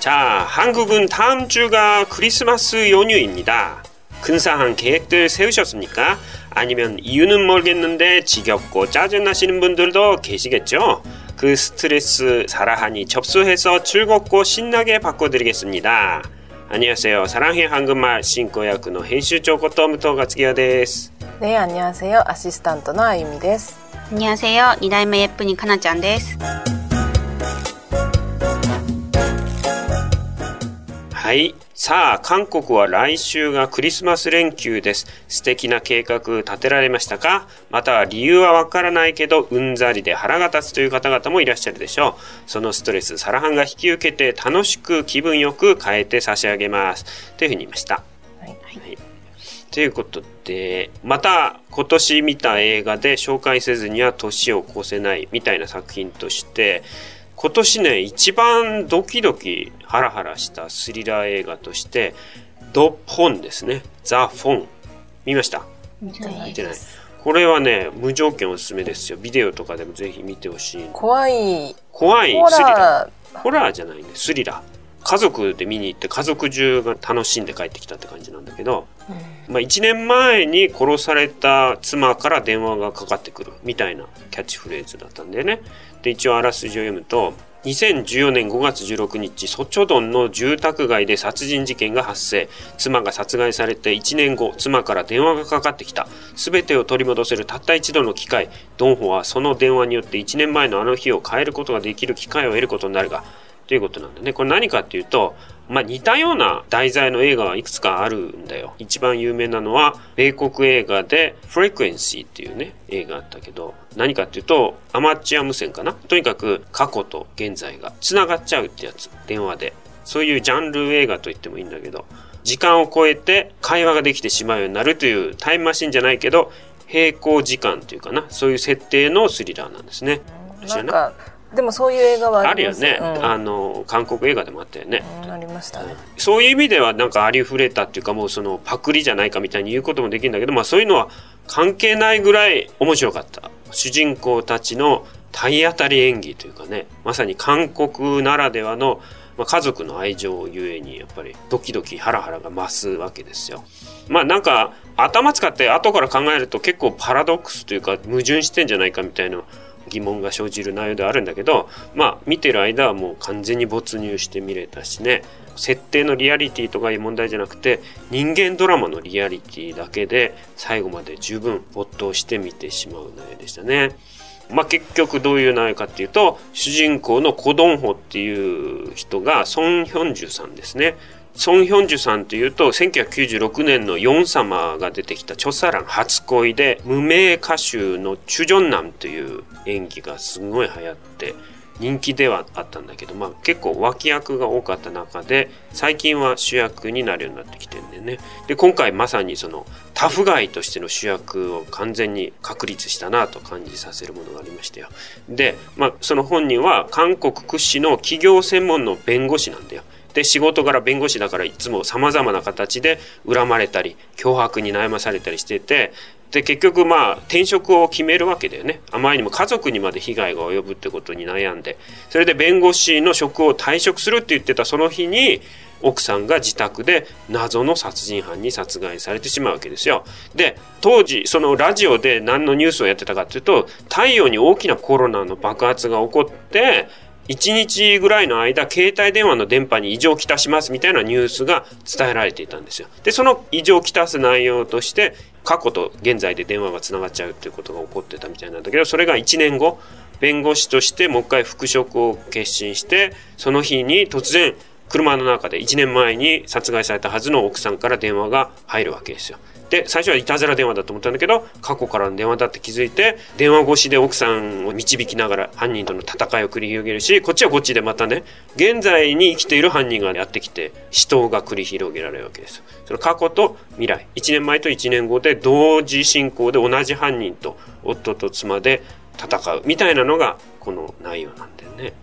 자, 한국은 다음 주가 크리스마스 연휴입니다. 근사한 계획들 세우셨습니까? 아니면 이유는 모르겠는데 지겹고 짜증나시는 분들도 계시겠죠? 그 스트레스 사라하니 접수해서 즐겁고 신나게 바꿔드리겠습니다. 안녕하세요. 사랑해 한국말 신고야쿠의編集長 고토무토 가츠기야 です. 네, 안녕하세요. 아시스탄트のあゆみです. 안녕하세요. 2代目 예쁜이 카나ちゃんです. はい。さあ、韓国は来週がクリスマス連休です。素敵な計画立てられましたか？または理由はわからないけど、うんざりで腹が立つという方々もいらっしゃるでしょう。そのストレス、サラハンが引き受けて楽しく気分よく変えて差し上げます。というふうに言いました。はい。はい、ということで、また今年見た映画で紹介せずには年を越せないみたいな作品として、今年ね、一番ドキドキハラハラしたスリラー映画として、ド・フォンですね。ザ・フォン。見ました？見てない。これはね、無条件おすすめですよ。ビデオとかでもぜひ見てほしい。怖い。怖いスリラー。ホラーじゃないね、スリラー。家族で見に行って家族中が楽しんで帰ってきたって感じなんだけど、うん、まあ1年前に殺された妻から電話がかかってくるみたいなキャッチフレーズだったんでね。で、一応あらすじを読むと、2014年5月16日、ソチョドンの住宅街で殺人事件が発生。妻が殺害されて1年後、妻から電話がかかってきた。すべてを取り戻せるたった一度の機会。ドンホはその電話によって1年前のあの日を変えることができる機会を得ることになるが、ということなんだね。これ何かっていうと、まあ、似たような題材の映画はいくつかあるんだよ。一番有名なのは、米国映画で、フレクエンシーっていうね、映画あったけど、何かっていうと、アマチュア無線かな？とにかく、過去と現在が繋がっちゃうってやつ。電話で。そういうジャンル映画と言ってもいいんだけど、時間を超えて会話ができてしまうようになるというタイムマシンじゃないけど、並行時間というかな、そういう設定のスリラーなんですね。なんかでもそういう映画はあるよね、うん、あの韓国映画でもあったよね、うん、ありました。ね、そういう意味ではなんかありふれたっていうかもうそのパクリじゃないかみたいに言うこともできるんだけど、まあ、そういうのは関係ないぐらい面白かった。主人公たちの体当たり演技というかねまさに韓国ならではの、まあ、家族の愛情ゆえにやっぱりドキドキハラハラが増すわけですよ。まあなんか頭使って後から考えると結構パラドックスというか矛盾してんじゃないかみたいな疑問が生じる内容ではあるんだけど、まあ、見てる間はもう完全に没入して見れたしね、設定のリアリティとかいう問題じゃなくて、人間ドラマのリアリティだけで、最後まで十分没頭して見てしまう内容でしたね。まあ、結局どういう内容かっていうと、主人公のコドンホっていう人がソン・ヒョンジュさんですね。ソン・ヒョンジュさんというと、1996年のヨン様が出てきたチョサラン初恋で、無名歌手のチュジョンナンという演技がすごい流行って、人気ではあったんだけど、まあ結構脇役が多かった中で、最近は主役になるようになってきてるんでね。で、今回まさにそのタフガイとしての主役を完全に確立したなと感じさせるものがありましたよ。で、まあその本人は韓国屈指の企業専門の弁護士なんだよ。で、仕事柄弁護士だからいつも様々な形で恨まれたり、脅迫に悩まされたりしてて、で、結局まあ、転職を決めるわけだよね。あまりにも家族にまで被害が及ぶってことに悩んで。それで弁護士の職を退職するって言ってたその日に、奥さんが自宅で謎の殺人犯に殺害されてしまうわけですよ。で、当時、そのラジオで何のニュースをやってたかっていうと、太陽に大きなコロナの爆発が起こって、1日ぐらいの間、携帯電話の電波に異常をきたしますみたいなニュースが伝えられていたんですよ。で、その異常をきたす内容として、過去と現在で電話が繋がっちゃうっていうことが起こってたみたいなんだけど、それが1年後、弁護士としてもう一回復職を決心して、その日に突然、車の中で1年前に殺害されたはずの奥さんから電話が入るわけですよ。で、最初はいたずら電話だと思ったんだけど、過去からの電話だって気づいて、電話越しで奥さんを導きながら犯人との戦いを繰り広げるし、こっちはこっちでまたね、現在に生きている犯人がやってきて、死闘が繰り広げられるわけです。その過去と未来、1年前と1年後で同時進行で同じ犯人と夫と妻で戦うみたいなのがこの内容なんだよね。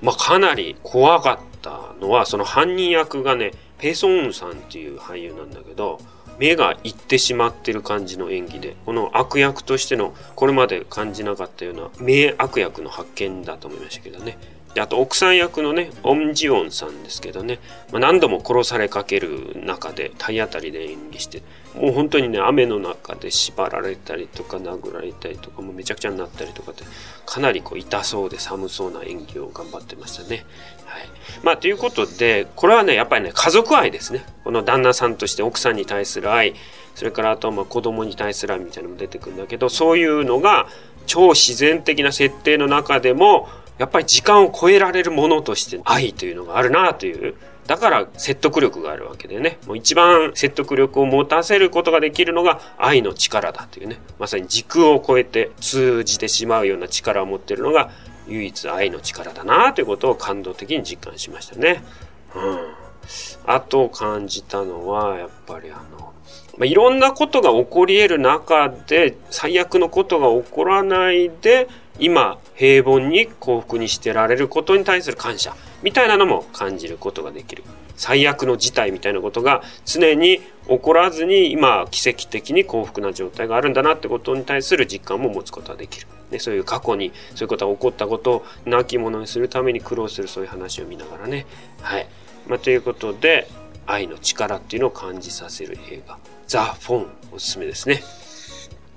まあかなり怖かったのは、その犯人役がね、ペソンさんっていう俳優なんだけど、目がいってしまってる感じの演技で、この悪役としての、これまで感じなかったような名悪役の発見だと思いましたけどね。であと奥さん役のねオン・ジオンさんですけどね、まあ、何度も殺されかける中で体当たりで演技してもう本当にね雨の中で縛られたりとか殴られたりとかもうめちゃくちゃになったりとかってかなりこう痛そうで寒そうな演技を頑張ってましたね。はい、まあということでこれはねやっぱりね家族愛ですねこの旦那さんとして奥さんに対する愛それからあとはまあ子供に対する愛みたいなのも出てくるんだけどそういうのが超自然的な設定の中でもやっぱり時間を超えられるものとして愛というのがあるなという。だから説得力があるわけでね。もう一番説得力を持たせることができるのが愛の力だというね。まさに時空を超えて通じてしまうような力を持ってるのが唯一愛の力だなということを感動的に実感しましたね。うん。あと感じたのは、やっぱりあの、まあ、いろんなことが起こり得る中で、最悪のことが起こらないで、今、平凡に幸福にしてられることに対する感謝、みたいなのも感じることができる。最悪の事態みたいなことが常に起こらずに今奇跡的に幸福な状態があるんだなってことに対する実感も持つことができる。ね、そういう過去にそういうことが起こったことを亡き者にするために苦労するそういう話を見ながらね。はい。まあ、ということで愛の力っていうのを感じさせる映画「ザ・フォン」おすすめですね。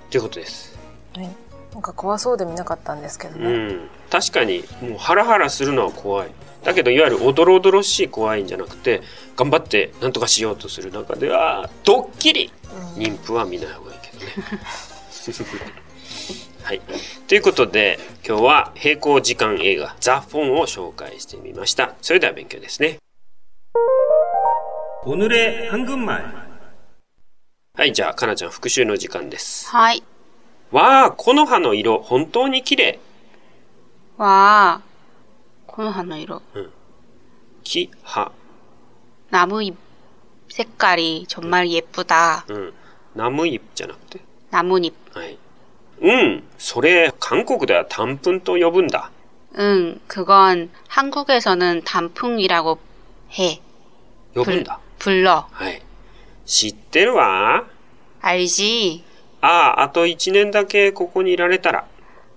ということです。はいなんか怖そうで見なかったんですけどね、うん、確かにもうハラハラするのは怖い。だけどいわゆるおどろおどろしい怖いんじゃなくて頑張って何とかしようとする中ではドッキリ、妊婦は見ない方がいいけどね。はい、ということで今日は並行時間映画「ザ・フォン」を紹介してみました。それでは勉強ですね。おぬれ半分前はいじゃあかなちゃん復習の時間です。はい。わあ、この葉の色、本当に綺麗。わあ、この葉の色。うん。木、葉。나무잎색깔이정말예쁘다うん。나무잎じゃなくて。나뭇잎はい。うん、それ、韓国では단풍と呼ぶんだ。응 그건한국에서는단풍이라고해呼ぶんだ。불러はい。知ってるわ。알지 ああ、あと1年だけここにいられたら。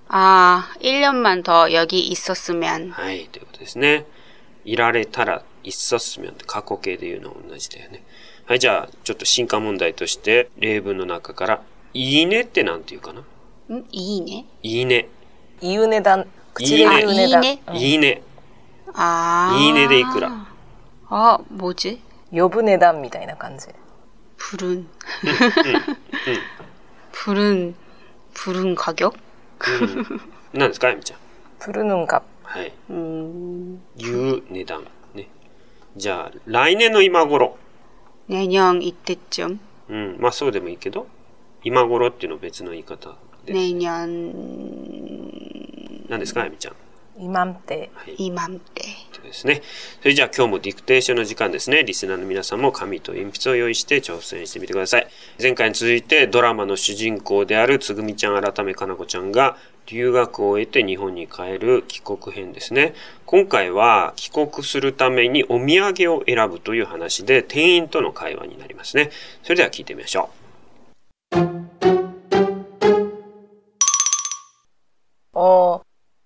ああ、1년만더여기있었으면はい、ということですね。いられたら、있었으면って過去形で言うのは同じだよね。はい、じゃあ、ちょっと進化問題として、例文の中から、いいねってなんて言うかなんいいねいいね。いいねだ。口で言うねだ。いいね。いいね。ああ。いいねでいくら。あ、뭐지呼ぶ値段みたいな感じ。부른 부른부른가격何ですか、あみちゃん。プルヌンカ。はい。いう値段。ね。じゃあ、来年の今頃。年년이때쯤うん。まあそうでもいいけど、今頃っていうの別の言い方です。年년何ですか、あみちゃん。 今って。はい、今って。ですね。それじゃあ今日もディクテーションの時間ですね。リスナーの皆さんも紙と鉛筆を用意して挑戦してみてください。前回に続いてドラマの主人公であるつぐみちゃん改めかなこちゃんが留学を終えて日本に帰る帰国編ですね。今回は帰国するためにお土産を選ぶという話で店員との会話になりますね。それでは聞いてみましょう。お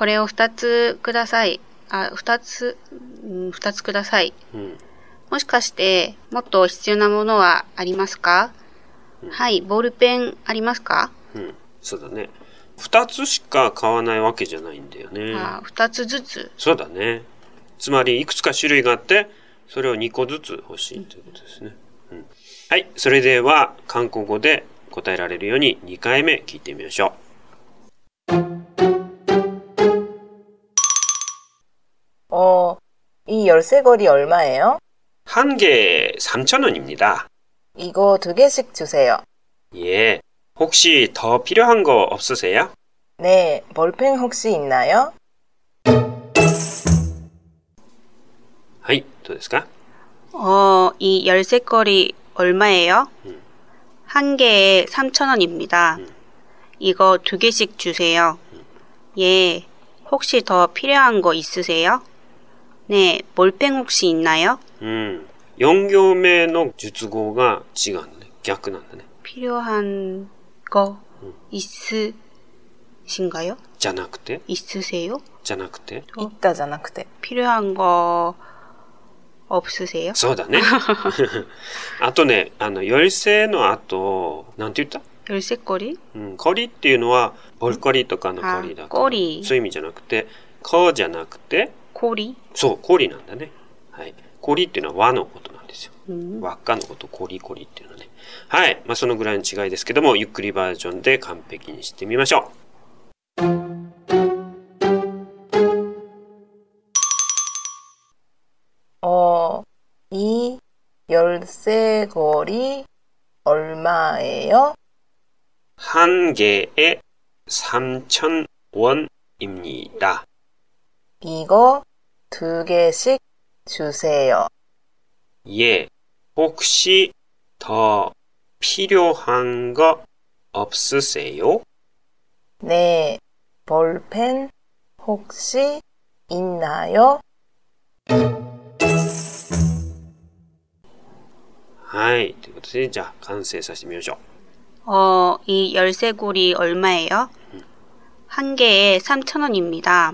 これを二つください。あ、二つ、二つください。うん、もしかして、もっと必要なものはありますか、うん、はい、ボールペンありますか？うん、そうだね。二つしか買わないわけじゃないんだよね。あ、二つずつそうだね。つまり、いくつか種類があって、それを2個ずつ欲しいということですね。うん、はい、それでは、韓国語で答えられるように2回目聞いてみましょう。 열쇠고리 얼마예요? 한 개에 3,000원입니다. 이거 두 개씩 주세요. 예. 혹시 더 필요한 거 없으세요? 네, 볼펜 혹시 있나요? はい、どうですか 어, 이 열쇠거리 얼마예요? 한 개에 3,000원입니다. 이거 두 개씩 주세요. 예, 혹시 더 필요한 거 있으세요? 네, 몰팽 혹시 있나요? うん。4行目の述語が違うんだね。逆なんだね。 필요한 거 있으신가요? じゃなくて 있으세요? じゃなくて 있다 じゃなくて。 필요한 거 없으세요? そうだね。あとね、あの、열쇠の後、なんて言った 열쇠거리? うん、コリっていうのは、ボルコリとかのコリだあからコリそういう意味じゃなくて、コじゃなくて、 고리? そう、コリなんだね。はい。コリっていうのは和のことなんですよ。 음. 輪っかのこと、コリコリっていうのはね。はい。まあ、そのぐらいの違いですけども、ゆっくりバージョンで完璧にしてみましょう。 어, 이 열쇠고리 얼마예요? 한 개에 3,000원입니다. 이거 두 개씩 주세요. 예. 혹시 더 필요한 거 없으세요? 네, 볼펜 혹시 있나요? はい。ということで、じゃあ、完成させてみましょう。 어, 이 열쇠고리 얼마예요? 한 개에 3,000원입니다.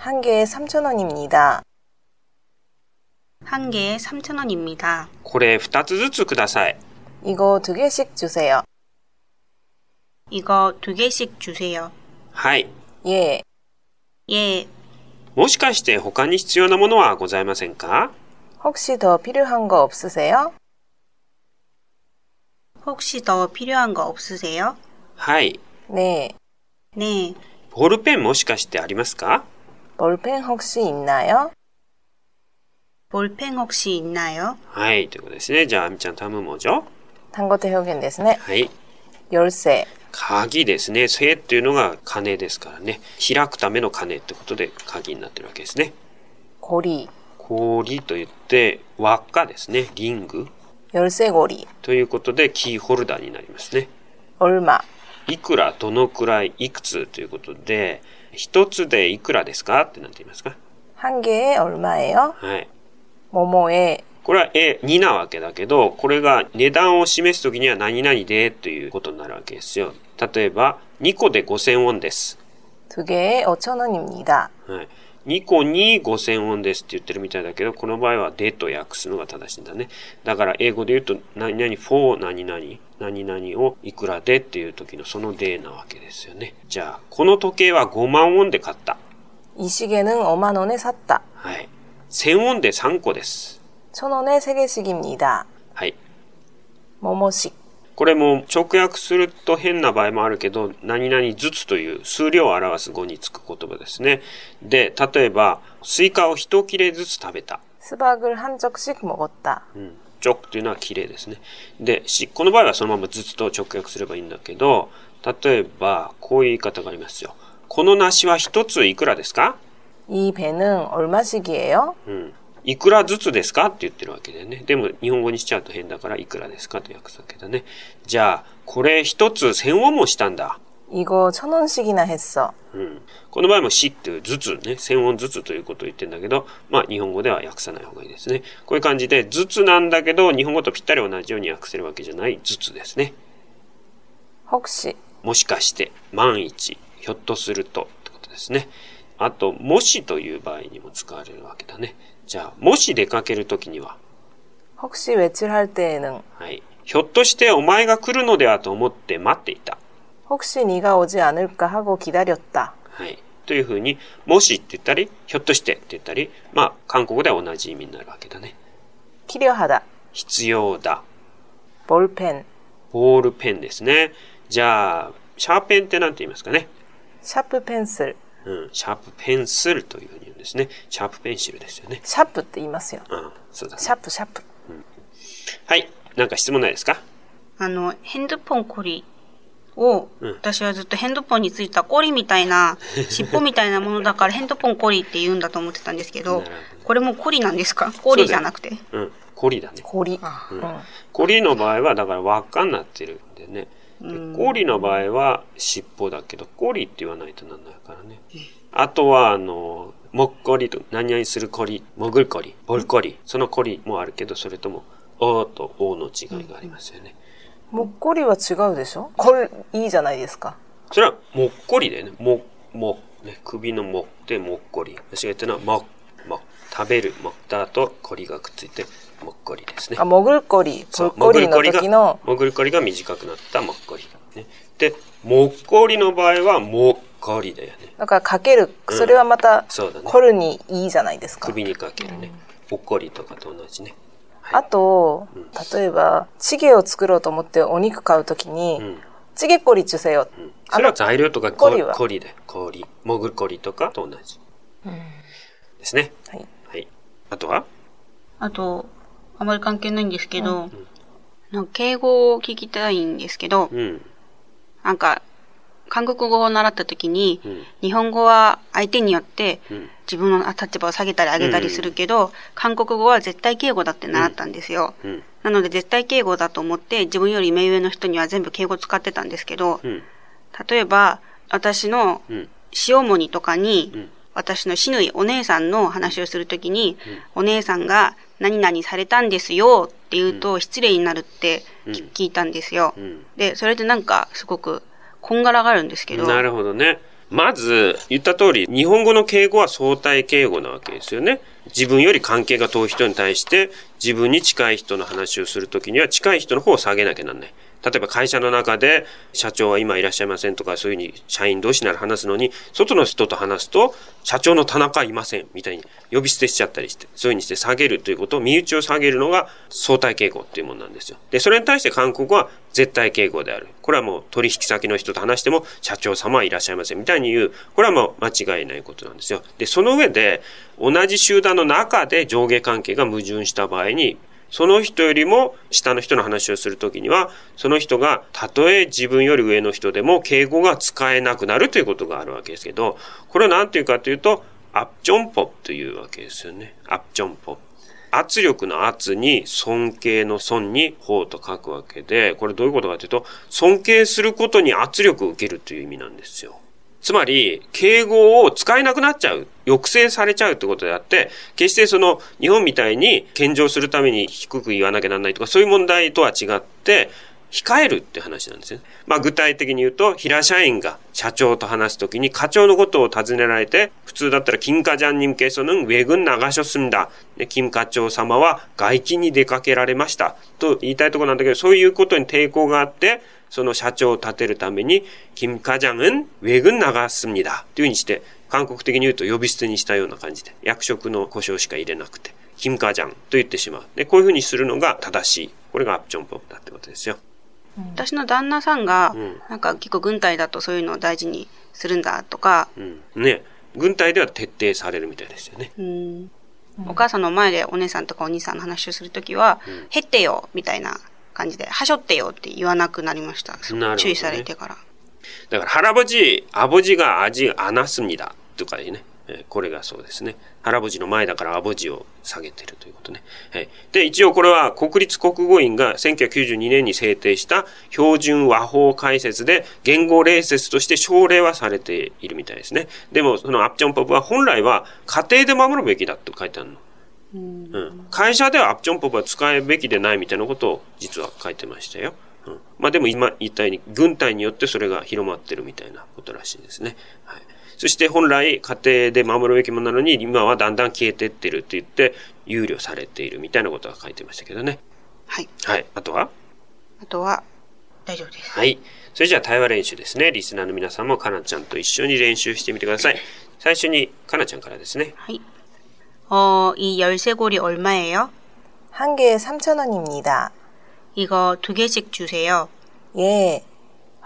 한 개에 3,000원입니다. 한 개에 3,000원입니다. これ2つずつください。 이거 두 개씩 주세요. 이거 두 개씩 주세요. はい。 예, 예, もしかして他に必要なものはございませんか 혹시 더 필요한 거 없으세요? 혹시 더 필요한 거 없으세요? はい。 네, 네, ボールペンもしかしてありますか 볼펜 혹시 있나요? 볼펜 혹시 있나요? はい。ということですね。じゃあ、あみちゃん、タムモジョ 단거대 표현ですね. はい。 열쇠, 鍵ですね。せっていうのが鐘ですからね。開くための鐘ってことで鍵になってるわけですね。 고리, 氷と言って輪っかですね。リング 열쇠고리, ということでキーホルダーになりますね。 얼마, いくら、どのくらい、いくつということで、 一つでいくらですかってなっていますか 한 개에 얼마예요? はい。 뭐뭐에 これはえ2なわけだけど、これが値段を示すときには何々でということになるわけですよ。例えば、2個で5000ウォンです。 두 개에 5,000원입니다. はい。 2個に5000ウォンですって言ってるみたいだけど、この場合はでと訳すのが正しいんだね。だから英語で言うと、何々 for 何々、何々をいくらでっていう時のそのでなわけですよね。じゃあ、この時計は5万ウォンで買った。 이 시계는 5만 원에 샀다. はい。1000ウォンで3個です。 1,000원에 3개씩입니다. はい。 뭐뭐씩, これも直訳すると変な場合もあるけど、何々ずつという数量を表す語につく言葉ですね。で、例えば、スイカを一切れずつ食べた。 수박을 한 쪽씩 먹었다. うん。ジョクというのは綺麗ですね。で、し、この場合はそのままずつと直訳すればいいんだけど、例えば、こういう言い方がありますよ。この梨は一ついくらですか 이 배는 얼마씩이에요? うん。 いくらずつですかって言ってるわけだよね。でも、日本語にしちゃうと変だから、いくらですかと訳すわけだね。じゃあ、これ一つ千ウォンもしたんだ。 이거 1,000원씩이나 했어. うん。この場合もしっていうずつね、千音ずつということを言ってんだけど、まあ日本語では訳さない方がいいですね。こういう感じで、ずつなんだけど、日本語とぴったり同じように訳せるわけじゃないずつですね。 혹시, もしかして、万一、ひょっとするとってことですね。 あと、もしという場合にも使われるわけだね。じゃあ、もし出かけるときには、 혹시 외출할 때에는, はい。ひょっとしてお前が来るのではと思って待っていた。 혹시 네가 오지 않을까 하고 기다렸다. はい。 というふうに、もしって言ったり、ひょっとしてって言ったり、まあ、韓国では同じ意味になるわけだね。 필요하다. 必要だ。 볼펜. ボールペンですね。じゃあ、シャーペンって何て言いますかね。 샤프 펜슬. うん、シャープペンスルというふうに言うんですね。シャープペンシルですよね。シャープって言いますよ。うん、そうだ、ね、シャープ、シャープ、うん。はい、なんか質問ないですか？あの、ヘンドポンコリを、うん、私はずっとヘンドポンについたコリみたいな、尻尾みたいなものだからヘンドポンコリって言うんだと思ってたんですけど、ど、これもコリなんですか？コリじゃなくて。う,うん、コリだね。コリ。うん、コリの場合は、だから輪っかになってるんでね。でコーリの場合は尻尾だけど、コーリって言わないとなんないからね。あとは、あの、もっこりと、何々するこり、もぐるこり、ボルこり、そのこりもあるけど、それとも、おとおの違いがありますよね。もっこりは違うでしょ？これ、いいじゃないですか。それは、もっこりだよね。も、も、ね、首のもってもっこり。間違ったのは、も、も、食べるもったとこりがくっついて、もっこりですね。あ、もぐるこり。もっこりの時の。もぐるこりが短くなったもっこり。ね、で、もっこりの場合は、もっこりだよね。だからかける。それはまた、うんね、にいいじゃないですか。首にかけるね。ほ、っこりとかと同じね。はい、あと、うん、例えば、チゲを作ろうと思ってお肉買うときに、チゲコリちゅせよ。それは材料とかコリコリだ。コリ。もぐることかと同じ。ですね。はい。はい。あとは？あと、あまり関係ないんですけど、なんか敬語を聞きたいんですけど、うん。なんか、韓国語を習った時に、うん。日本語は相手によってうん。自分の立場を下げたり上げたりするけど、韓国語は絶対敬語だって習ったんですよ。うん。なので絶対敬語だと思って自分より目上の人には全部敬語使ってたんですけど、うん。例えば私のうん。塩もにとかに、うん私の死ぬいお姉さんの話をするときに、お姉さんが何々されたんですよって言うと失礼になるって聞いたんですよ。うん。で、それでなんかすごくこんがらがるんですけど、なるほどね。まず、言った通り、日本語の敬語は相対敬語なわけですよね。自分より関係が遠い人に対して、自分に近い人の話をするときには、近い人の方を下げなきゃなんない。例えば会社の中で、社長は今いらっしゃいませんとか、そういうふうに社員同士なら話すのに、外の人と話すと、社長の田中いません、みたいに呼び捨てしちゃったりして、そういうふうにして下げるということを、身内を下げるのが相対敬語っていうものなんですよ。で、それに対して韓国は絶対敬語である。これはもう取引先の人と話しても、社長様はいらっしゃいません、みたいに言う。これはもう間違いないことなんですよ。で、その上で、同じ集団の中で上下関係が矛盾した場合に、その人よりも下の人の話をするときには、その人がたとえ自分より上の人でも敬語が使えなくなるということがあるわけですけど、これは何ていうかというと、アッジョンポというわけですよね。アッジョンポ。圧力の圧に尊敬の尊に法と書くわけで、これどういうことかというと、尊敬することに圧力を受けるという意味なんですよ。つまり、敬語を使えなくなっちゃう。抑制されちゃうってことであって、決してその日本みたいに献上するために低く言わなきゃなんないとか、そういう問題とは違って、控えるって話なんですね。まあ具体的に言うと、平社員が社長と話すときに課長のことを尋ねられて、普通だったら金課じゃんに向けそのウェグン流しょすんだ。で、金課長様は外勤に出かけられました。と言いたいところなんだけど、そういうことに抵抗があって、その社長を立てるために、金華ジャンウェグン長すみだ。というふうにして、韓国的に言うと呼び捨てにしたような感じで、役職の故障しか入れなくて、金華ジャンと言ってしまう。で、こういうふうにするのが正しい。これがアプチョンポップだってことですよ。私の旦那さんが、うん、なんか結構軍隊だとそういうのを大事にするんだとか、うん、ね軍隊では徹底されるみたいですよね。うんお母さんの前でお姉さんとかお兄さんの話をするときは、うん、減ってよみたいな感じで、はしょってよって言わなくなりました。ね注意されてから。だから、腹ぼじ、あぼじが味あなすみだ。とかいうね。えーこれがそうですね。腹ぼじの前だからあぼじを下げてるということね。はい。で、一応これは国立国語院が1992年に制定した標準和法解説で言語礼節として奨励はされているみたいですね。でも、そのアップチョンポップは本来は家庭で守るべきだと書いてあるの。うん、会社ではアップチョンポップは使うべきでないみたいなことを実は書いてましたよ。うん、まあでも今言ったように軍隊によってそれが広まってるみたいなことらしいですね。はい。そして本来家庭で守るべきものなのに今はだんだん消えてってるって言って憂慮されているみたいなことが書いてましたけどね。はい。はい。あとは？あとは、大丈夫です。はい。それじゃあ対話練習ですね。リスナーの皆さんもかなちゃんと一緒に練習してみてください。最初にかなちゃんからですね。 어, 이 열쇠고리 얼마예요? 한 개에 3,000원입니다. 이거 두 개씩 주세요. 예.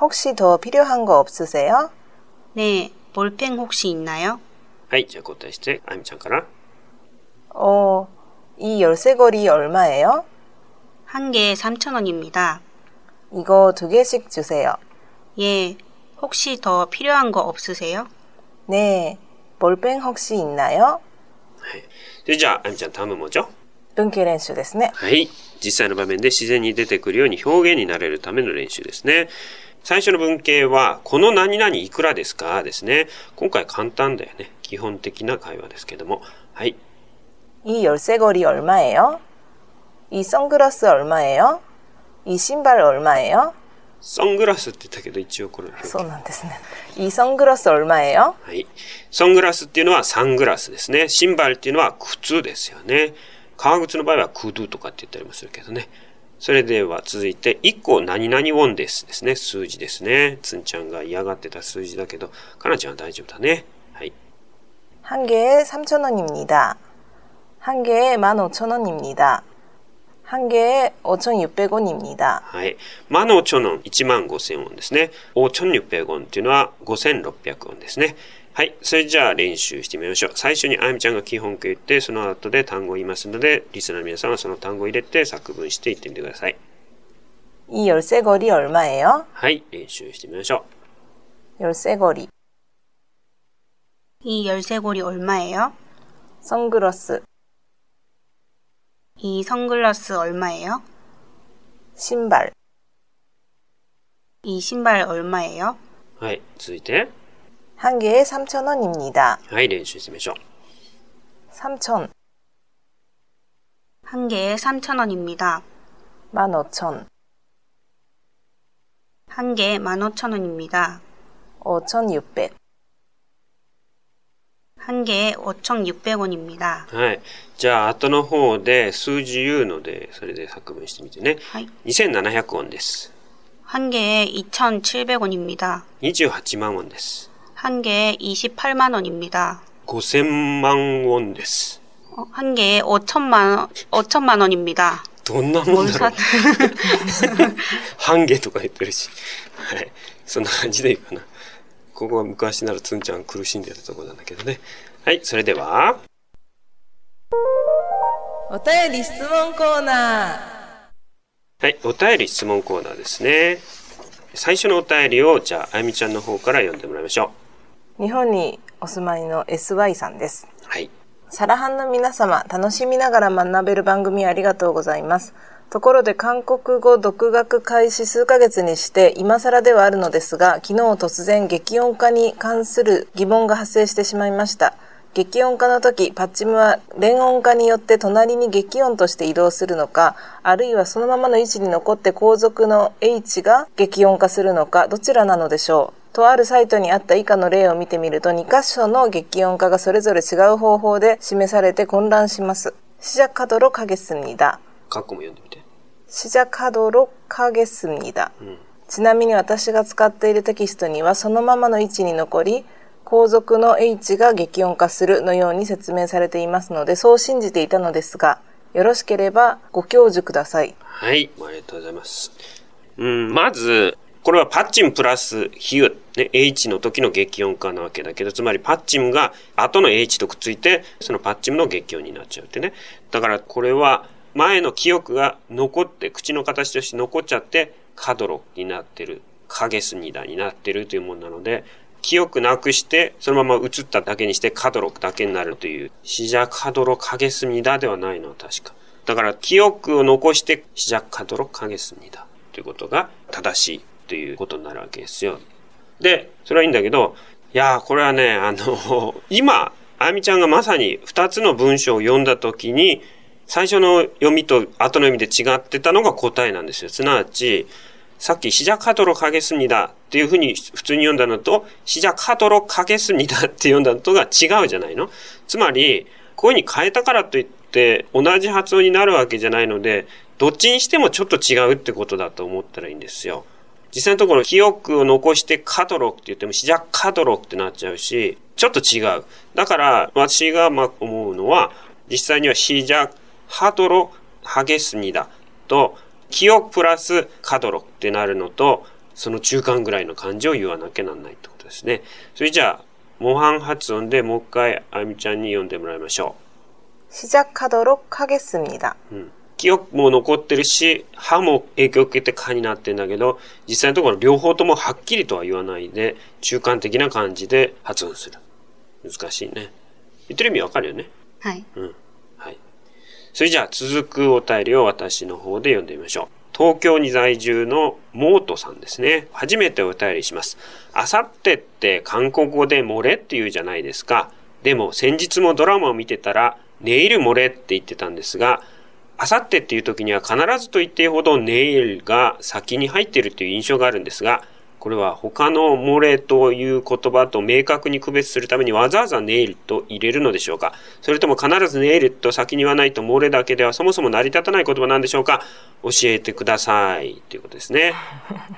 혹시 더 필요한 거 없으세요? 네, 볼펜 혹시 있나요? はい、じゃあ答えして、あゆみちゃんから。 어, 이 열쇠고리 얼마예요? 한 개에 3,000원입니다. 이거 두 개씩 주세요. 예, 혹시 더 필요한 거 없으세요? 네. 볼펜 혹시 있나요? で、じゃあ、あゆみちゃん頼むもじょ。文系練習ですね。はい。実際の場面で自然に出てくるように表現になれるための練習ですね。最初の文型は、この何々いくらですかですね。今回簡単だよね。基本的な会話ですけども。はい。 이 열쇠고리 얼마예요? 이 선글라스 얼마예요? 이 신발 얼마예요? ソングラスって言ったけど、一応これ表現そうなんですね。이 선글라스 얼마예요? はい。ソングラスっていうのはサングラスですね。シンバルっていうのは靴ですよね。革靴の場合はクドゥとかって言ったりもするけどね。それでは続いて、1個何々ウォンですですね。数字ですね。つんちゃんが嫌がってた数字だけど、かなちゃんは大丈夫だね。はい。 한 개에 3,000원입니다. 한 개에 15,000원입니다. 한 개에 5,600원입니다. はい。マノチョノン1万5000ウォンですね。オチョンニュペゴンっていうのは5600ウォンですね。はい。それじゃあ練習してみましょう。最初にあゆみちゃんが基本形言って、その後で単語を言いますので、リスナーの皆さんはその単語を入れて作文して言ってみてください。 이 열쇠고리 얼마예요? はい。練習してみましょ 열쇠고리, 이 열쇠고리 얼마예요? 선글라스, 이 선글라스 얼마예요? 신발, 이 신발 얼마예요? う。はい。続いて、 한 개에 3,000원입니다. はい。練習してみましょう。 3,000, 한 개에 3,000원입니다. 15,000, 한 개에 15,000원입니다. 5,600, 한 개에 5,600원입니다. はい。じゃあ、後の方で数字言うので、それで作文してみてね。 하이. 2700ウォンです。 한 개에 2,700원입니다. 28万ウォンです。 한 개에 28만 원입니다. 5000万ウォンです。 어, 한 개에 5천만 원, 5천만 원입니다. どんなもん 뭘 だろ 사, う。半毛とか言ってるし。はい。そんな感じでいいかな。 ここは昔ならつんちゃん苦しんでたところなんだけどね。はい。それでは、お便り質問コーナはい。お便り質問コーナーですね。最初のお便りを、じゃあ、あゆみちゃんの方から読んでもらいましょー。日本にお住まいの SY さんです。う。はい。サラハンの皆様、楽しみながら学べる番組ありがとうございます。ところで韓国語独学開始数ヶ月にして今更ではあるのですが、昨日突然激音化に関する疑問が発生してしまいました。激音化の時、パッチムは連音化によって隣に激音として移動するのか、あるいはそのままの位置に残って後続の H が激音化するのか、どちらなのでしょう。とあるサイトにあった以下の例を見てみると2箇所の激音化がそれぞれ違う方法で示されて混乱します。시작하도록하겠습니다。 カッコも読んでみて。 시작하도록하겠습니다。 うん。ちなみに私が使っているテキストにはそのままの位置に残り、後続の H が激音化するのように説明されていますので、そう信じていたのですが、よろしければご教授ください。はい。ありがとうございます。うん、まず、これはパッチムプラスヒュー、ね、H の時の激音化なわけだけど、つまりパッチムが後の H とくっついて、そのパッチムの激音になっちゃうってね。だからこれは 前の記憶が残って、口の形として残っちゃって、カドロになってる、カゲスニダになってるというものなので、記憶なくして、そのまま映っただけにしてカドロだけになるという、シジャカドロカゲスニダではないのは確か。だから記憶を残して、シジャカドロカゲスニダということが正しいということになるわけですよ。で、それはいいんだけど、いやー、これはね、あの、今、あやみちゃんがまさに二つの文章を読んだときに、最初の読みと後の読みで違ってたのが答えなんですよ。すなわち、さっき、シジャカドロカゲスニダっていうふうに普通に読んだのと、シジャカドロカゲスニダって読んだのとが違うじゃないのつまり、こういうふうに変えたからといって、同じ発音になるわけじゃないので、どっちにしてもちょっと違うってことだと思ったらいいんですよ。実際のところ、記憶を残してカドロって言っても、シジャカドロってなっちゃうし、ちょっと違う。だから、私がまあ思うのは、実際にはシジャハドロハゲスニだと、記憶プラスカドロってなるのと、その中間ぐらいの漢字を言わなきゃなんないってことですね。それじゃあ、模範発音でもう一回あゆみちゃんに読んでもらいましょ 시작하도록 하겠습니다. う。うん。記憶も残ってるし、歯も影響を受けて歯になってんだけど、実際のところ両方ともはっきりとは言わないで、中間的な感じで発音する。難しいね。言ってる意味わかるよね。はい。うん。 それじゃあ続くお便りを私の方で読んでみましょう。東京に在住のモートさんですね。初めてお便りします。あさってって韓国語で漏れって言うじゃないですか。でも先日もドラマを見てたら、ネイル漏れって言ってたんですが、あさってっていう時には必ずと言っていいほどネイルが先に入っているという印象があるんですが、これは他の漏れという言葉と明確に区別するためにわざわざネイルと入れるのでしょうか？それとも必ずネイルと先に言わないと漏れだけではそもそも成り立たない言葉なんでしょうか？教えてください。ということですね。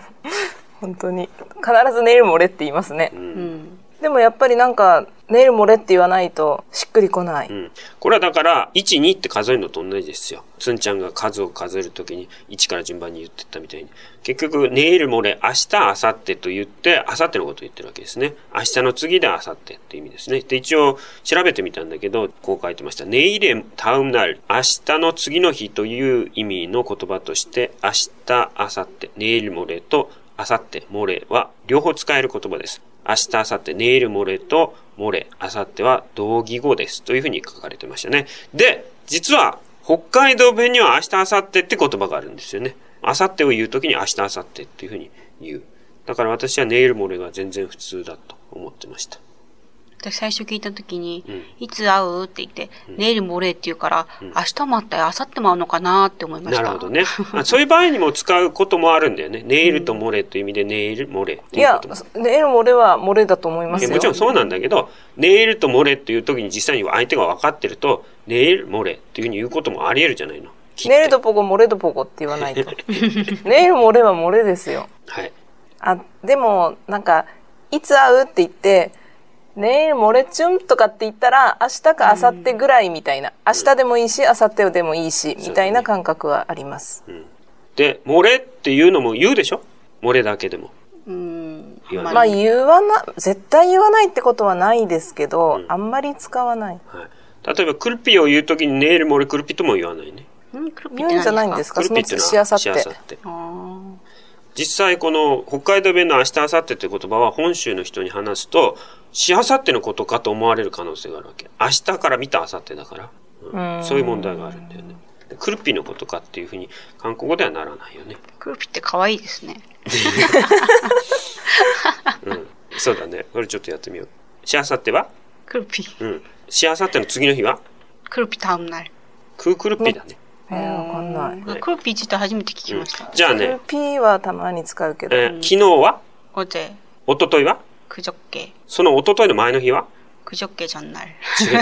本当に。必ずネイル漏れって言いますね。うん。でもやっぱりなんか、ネイル漏れって言わないとしっくりこない。うん。これはだから、1、2って数えるのと同じですよ。つんちゃんが数を数えるときに1から順番に言ってったみたいに。結局、ネイル漏れ、明日、明後日と言って、明後日のことを言ってるわけですね。明日の次で明後日って意味ですね。で、一応、調べてみたんだけど、こう書いてました。ネイレタウンナル、明日の次の日という意味の言葉として、明日、明後日、ネイル漏れと、明後日、漏れは両方使える言葉です。明日、明後日、ネイル漏れと漏れ、明後日は同義語です。というふうに書かれてましたね。で、実は、北海道弁には明日、明後日って言葉があるんですよね。明後日を言うときに明日、明後日っていうふうに言う。だから私はネイル漏れが全然普通だと思ってました。私最初聞いた時に、うんいつ会うって言って、ネイル漏れって言うから、明日もあったり、明後日も会うのかなって思いました。なるほどね。あそういう場合にも使うこともあるんだよね。ネイルと漏れという意味でネイル漏れっていやいうことも。、ネイル漏れは漏れだと思いますよ。もちろんそうなんだけど、ネイルと漏れっていう時に実際に相手が分かってると、ネイル漏れっていうふうに言うこともあり得るじゃないの。ネイルとポコ、漏れとポコって言わないと。ネイル漏れは漏れですよ。はい。あ、でも、なんか、いつ会うって言って、ネイル漏れチュンとかって言ったら、明日か明後日ぐらいみたいな。明日でもいいし、明後日でもいいし、みたいな感覚はあります。で、漏れっていうのも言うでしょ？漏れだけでも。うん。言わないまあ言わな、絶対言わないってことはないですけど、あんまり使わない。はい。例えば、クルピを言うときにネイル漏れクルピとも言わないね。うん、クルピ言うんじゃないんですか？クルピっていうのは、そのしあさって実際この北海道弁の明日明後日って言葉は本州の人に話すと、しあさってのことかと思われる可能性があるわけ。明日から見た明後日だから。うんうんそういう問題があるんだよね。でクルピのことかっていうふうに韓国語ではならないよね。クルピって可愛いですね。うん。そうだね。これちょっとやってみよう。しあさっては？クルピ。うん。しあさっての次の日は？クルピタウンナル。クークルピだね。えー、わかんない。はいクルピ自体初めて聞きました。じゃあね、P はたまに使うけど、えー昨日は？おぜ、一昨日はクジョッケ。その一昨日の前の日は？クジョッケじゃない。違う違う違う。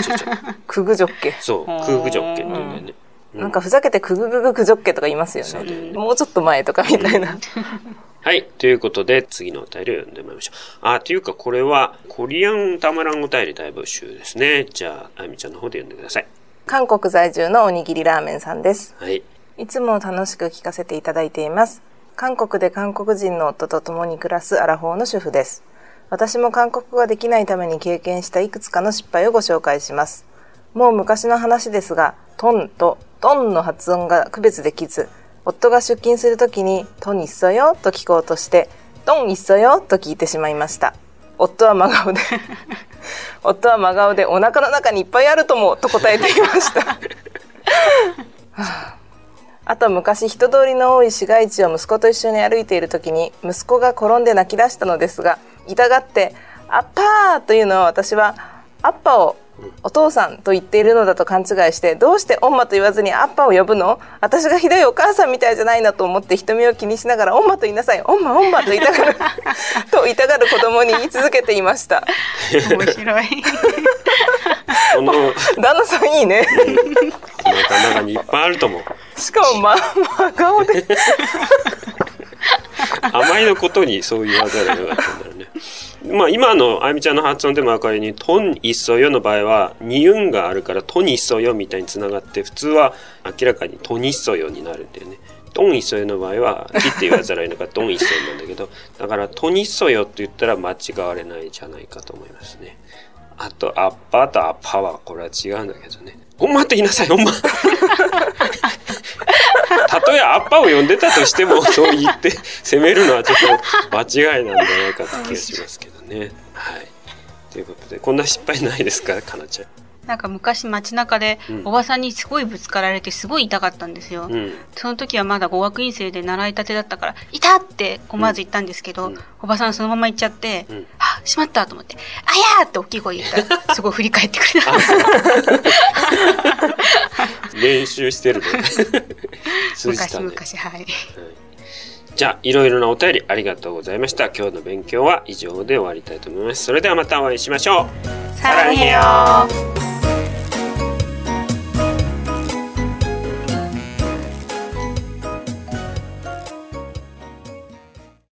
クグジョッケ。そう、クーグジョッケって言うんだよね。なんかふざけてクグググクジョッケとか言いますよそうだよね。ねもうちょっと前とかみたいな。はい。ということで、次のお便りを読んでもらいましょう。あ、というか、これは、コリアンたまらんお便り大募集ですね。じゃあ、あゆみちゃんの方で読んでください。韓国在住のおにぎりラーメンさんです。はい。いつも楽しく聞かせていただいています。韓国で韓国人の夫と共に暮らすアラフォーの主婦です。私も韓国語ができないために経験したいくつかの失敗をご紹介します。もう昔の話ですが、トンとトンの発音が区別できず、夫が出勤するときにトンいっそよと聞こうとして、トンいっそよと聞いてしまいました。夫は真顔で、夫は真顔でお腹の中にいっぱいあるともと答えていました。あと昔人通りの多い市街地を息子と一緒に歩いている時に息子が転んで泣き出したのですが痛がって「アッパー!」というのは私は「アッパをお父さんと言っているのだと勘違いしてどうして「オンマ」と言わずに「アッパを呼ぶの？私がひどいお母さんみたいじゃないなと思って人目を気にしながら「オンマと言いなさいオンマオンマ」と言いたがる と痛がる子供に言い続けていました面白い。この、お旦那さんいいね腹の中にいっぱいあると思う。しかもま真顔であまりのことにそう言わざるを得なかったんだろうね。まあ今のあゆみちゃんの発音でも分かるように、トンイッソヨの場合は、二運があるからトニッソヨみたいにつながって、普通は明らかにトニッソヨになるんだよね。トンイッソヨの場合は、キって言わざるを得なか トンイッソヨなんだけど、だからトニッソヨって言ったら間違われないじゃないかと思いますね。あと、アッパーとアッパーは、これは違うんだけどね。ほんまって言いなさい、ほんま。たとえアッパーを呼んでたとしても、そう言って責めるのはちょっと間違いなんじゃないかって気がしますけどね。はい。ということで、こんな失敗ないですか、かなちゃん。なんか昔街中でおばさんにすごいぶつかられてすごい痛かったんですよ。うん、その時はまだ語学院生で習いたてだったから、いたって思わず言ったんですけど、うん、おばさんそのまま行っちゃって、うん、はしまったと思って、あやーって大きい声言ったら、すごい振り返ってくれた。練習してる 昔々、はい。じゃあ、いろいろなお便りありがとうございました。今日の勉強は以上で終わりたいと思います。それではまたお会いしましょう。さらによ